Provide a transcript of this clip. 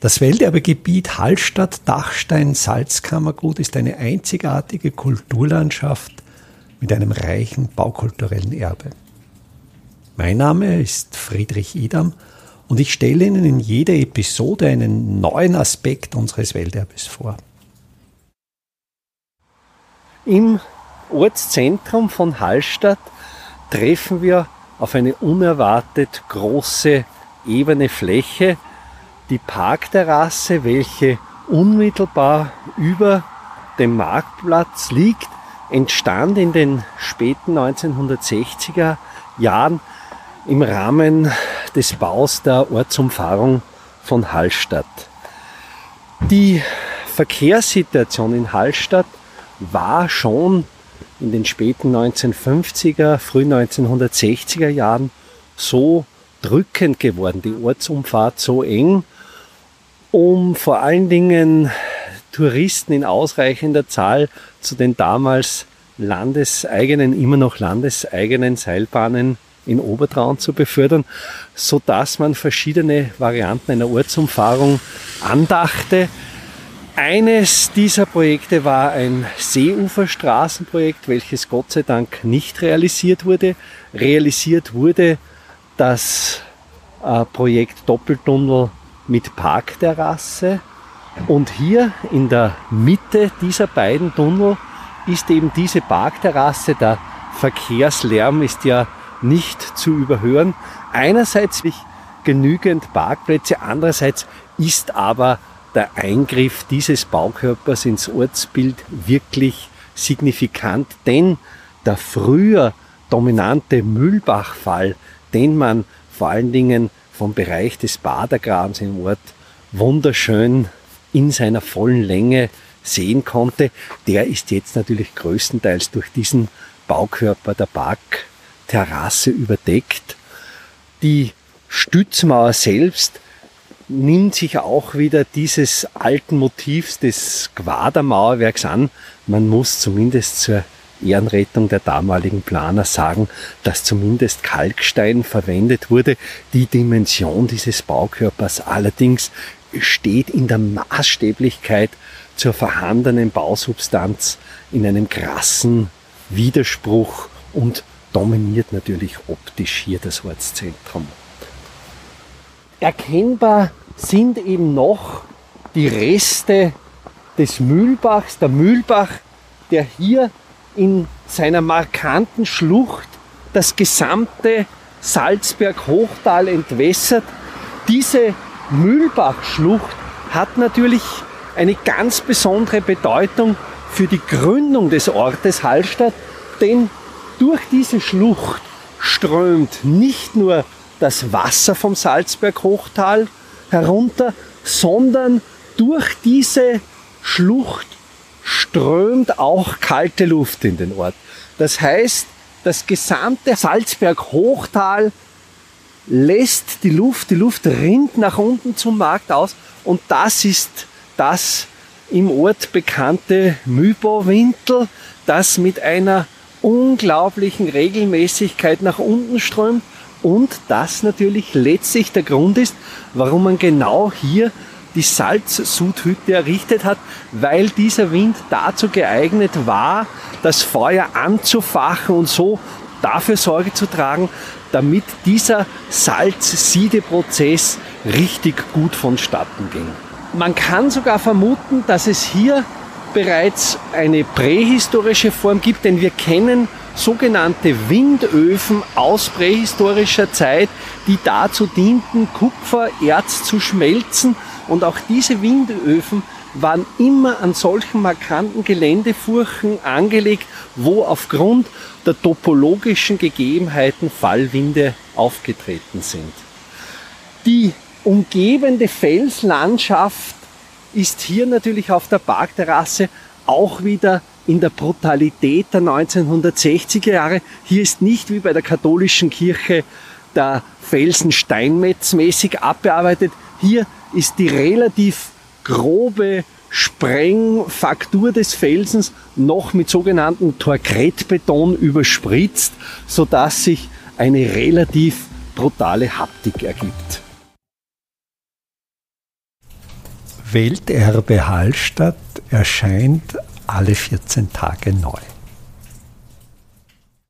Das Welterbegebiet Hallstatt-Dachstein-Salzkammergut ist eine einzigartige Kulturlandschaft mit einem reichen baukulturellen Erbe. Mein Name ist Friedrich Idam und ich stelle Ihnen in jeder Episode einen neuen Aspekt unseres Welterbes vor. Im Ortszentrum von Hallstatt treffen wir auf eine unerwartet große ebene Fläche, die Parkterrasse, welche unmittelbar über dem Marktplatz liegt, entstand in den späten 1960er Jahren im Rahmen des Baus der Ortsumfahrung von Hallstatt. Die Verkehrssituation in Hallstatt war schon in den späten 1950er, frühen 1960er Jahren so drückend geworden, die Ortsumfahrt so eng, um vor allen Dingen Touristen in ausreichender Zahl zu den damals landeseigenen, immer noch landeseigenen Seilbahnen in Obertraun zu befördern, so dass man verschiedene Varianten einer Ortsumfahrung andachte. Eines dieser Projekte war ein Seeuferstraßenprojekt, welches Gott sei Dank nicht realisiert wurde. Realisiert wurde das äh, Projekt Doppeltunnel mit Parkterrasse. Und hier in der Mitte dieser beiden Tunnel ist eben diese Parkterrasse. Der Verkehrslärm ist ja nicht zu überhören. Einerseits genügend Parkplätze, andererseits ist aber der Eingriff dieses Baukörpers ins Ortsbild wirklich signifikant, denn der früher dominante Mühlbachfall, den man vor allen Dingen vom Bereich des Badergrabens im Ort wunderschön in seiner vollen Länge sehen konnte, der ist jetzt natürlich größtenteils durch diesen Baukörper der Parkterrasse überdeckt. Die Stützmauer selbst nimmt sich auch wieder dieses alten Motivs des Quadermauerwerks an. Man muss zumindest zur Ehrenrettung der damaligen Planer sagen, dass zumindest Kalkstein verwendet wurde. Die Dimension dieses Baukörpers allerdings steht in der Maßstäblichkeit zur vorhandenen Bausubstanz in einem krassen Widerspruch und dominiert natürlich optisch hier das Ortszentrum. Erkennbar sind eben noch die Reste des Mühlbachs, der Mühlbach, der hier in seiner markanten Schlucht das gesamte Salzberg-Hochtal entwässert. Diese Mühlbach-Schlucht hat natürlich eine ganz besondere Bedeutung für die Gründung des Ortes Hallstatt, denn durch diese Schlucht strömt nicht nur das Wasser vom Salzberg-Hochtal herunter, sondern durch diese Schlucht strömt auch kalte Luft in den Ort. Das heißt, das gesamte Salzberg-Hochtal lässt die Luft, die Luft rinnt nach unten zum Markt aus und das ist das im Ort bekannte Mühlbauwinkel, das mit einer unglaublichen Regelmäßigkeit nach unten strömt und das natürlich letztlich der Grund ist, warum man genau hier die Salzsudhütte errichtet hat, weil dieser Wind dazu geeignet war, das Feuer anzufachen und so dafür Sorge zu tragen, damit dieser Salzsiedeprozess richtig gut vonstatten ging. Man kann sogar vermuten, dass es hier bereits eine prähistorische Form gibt, denn wir kennen sogenannte Windöfen aus prähistorischer Zeit, die dazu dienten, Kupfererz zu schmelzen. Und auch diese Windöfen waren immer an solchen markanten Geländefurchen angelegt, wo aufgrund der topologischen Gegebenheiten Fallwinde aufgetreten sind. Die umgebende Felslandschaft ist hier natürlich auf der Parkterrasse auch wieder in der Brutalität der 1960er Jahre. Hier ist nicht wie bei der katholischen Kirche der Felsen steinmetzmäßig abbearbeitet. Hier ist die relativ grobe Sprengfaktur des Felsens noch mit sogenannten Torkretbeton überspritzt, sodass sich eine relativ brutale Haptik ergibt. Welterbe Hallstatt erscheint alle 14 Tage neu.